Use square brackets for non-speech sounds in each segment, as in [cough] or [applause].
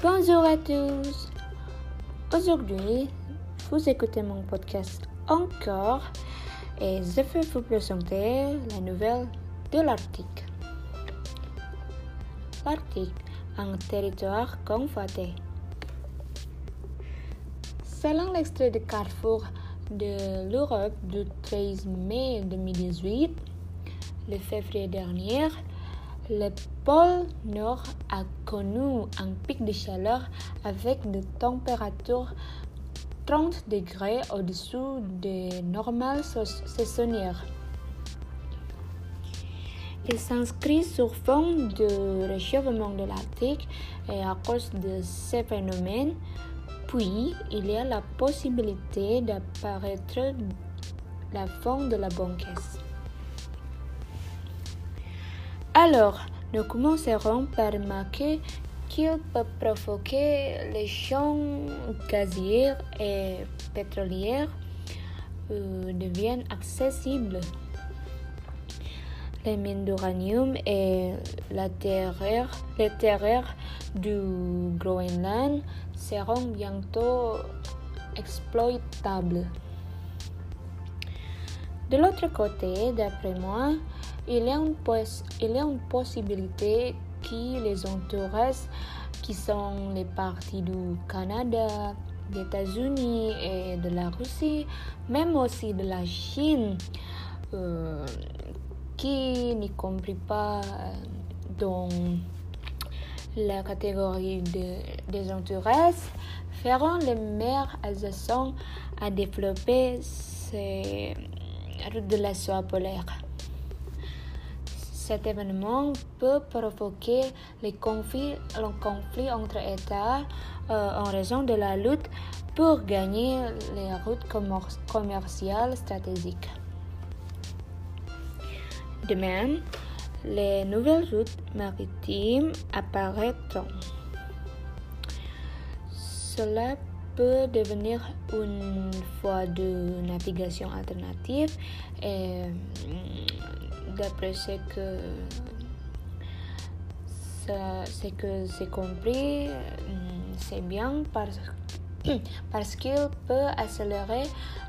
Bonjour à tous. Aujourd'hui, vous écoutez mon podcast encore et je vais vous présenter la nouvelle de l'Arctique. L'Arctique, un territoire convoité. Selon l'extrait de Carrefour de l'Europe du 13 mai 2018, le février dernier, le pôle Nord a connu un pic de chaleur avec des températures 30 degrés au-dessous des normales saisonnières. Il s'inscrit sur fond de réchauffement de l'Arctique et à cause de ces phénomènes, puis il y a la possibilité d'apparaître la fin de la banquise. Alors, nous commencerons par remarquer qu'il peut provoquer les champs gaziers et pétroliers euh, deviennent accessibles. Les mines d'uranium et la les terres du Groenland seront bientôt exploitables. De l'autre côté, d'après moi, il y, a une possibilité que les entourages qui sont les parties du Canada, des États-Unis et de la Russie, même aussi de la Chine, euh, qui n'y compris pas dans la catégorie des entourages, feront les meilleurs adjacents à développer ces routes de la soie polaire. Cet événement peut provoquer les conflits, conflit entre États euh, en raison de la lutte pour gagner les routes commerciales stratégiques. De même, les nouvelles routes maritimes apparaîtront. Cela peut devenir une voie de navigation alternative et d'après ce que que j'ai compris, c'est bien parce, [clears throat] parce qu'il peut accélérer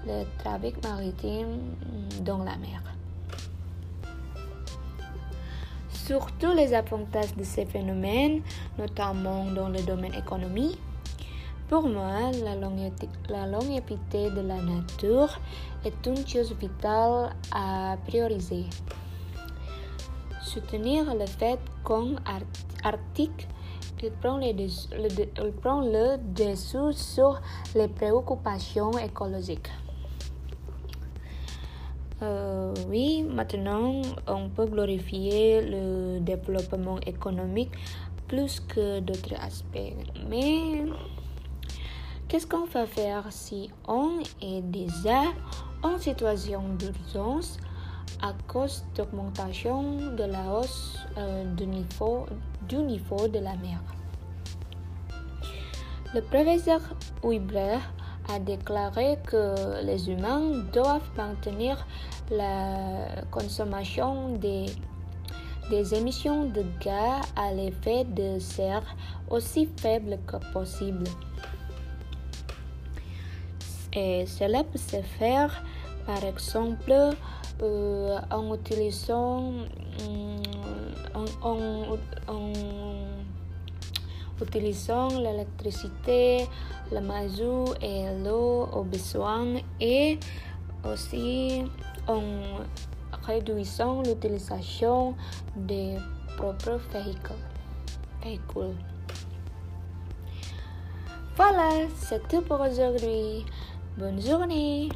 le trafic maritime dans la mer. Surtout les avantages de ces phénomènes, notamment dans le domaine économique, pour moi, la, longévité de la nature est une chose vitale à prioriser soutenir le fait qu'en Arctique, il prend, le, il prend le dessous sur les préoccupations écologiques. Euh, oui, maintenant, on peut glorifier le développement économique plus que d'autres aspects. Mais qu'est-ce qu'on va faire si on est déjà en situation d'urgence à cause d'augmentation de la hausse euh, du, niveau, de la mer. Le professeur Huibler a déclaré que les humains doivent maintenir la consommation des, des émissions de gaz à l'effet de serre aussi faible que possible. Et cela peut se faire par exemple euh, en utilisant utilisant l'électricité, le mazout et l'eau au besoin et aussi en réduisant l'utilisation des propres véhicules. Voilà, c'est tout pour aujourd'hui. Bonne journée.